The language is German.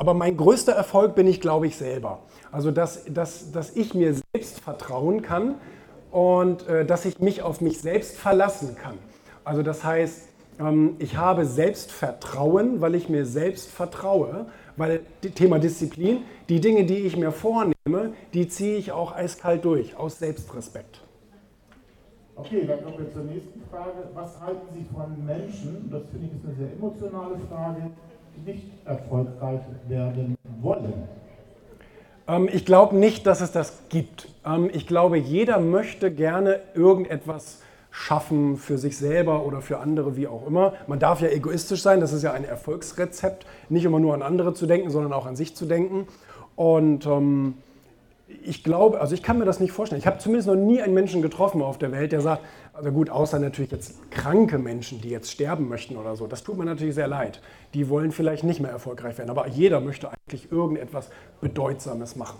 Aber mein größter Erfolg bin ich, glaube ich, selber. Also, dass, dass, dass ich mir selbst vertrauen kann und äh, dass ich mich auf mich selbst verlassen kann. Also, das heißt, ähm, ich habe Selbstvertrauen, weil ich mir selbst vertraue, weil Thema Disziplin, die Dinge, die ich mir vornehme, die ziehe ich auch eiskalt durch, aus Selbstrespekt. Okay, dann kommen wir zur nächsten Frage. Was halten Sie von Menschen, das finde ich ist eine sehr emotionale Frage, nicht erfolgreich werden wollen? Ähm, ich glaube nicht, dass es das gibt. Ähm, ich glaube, jeder möchte gerne irgendetwas schaffen für sich selber oder für andere, wie auch immer. Man darf ja egoistisch sein, das ist ja ein Erfolgsrezept, nicht immer nur an andere zu denken, sondern auch an sich zu denken. Und ähm, ich glaube, also ich kann mir das nicht vorstellen. Ich habe zumindest noch nie einen Menschen getroffen auf der Welt, der sagt, also gut, außer natürlich jetzt kranke Menschen, die jetzt sterben möchten oder so, das tut mir natürlich sehr leid. Die wollen vielleicht nicht mehr erfolgreich werden, aber jeder möchte eigentlich irgendetwas Bedeutsames machen.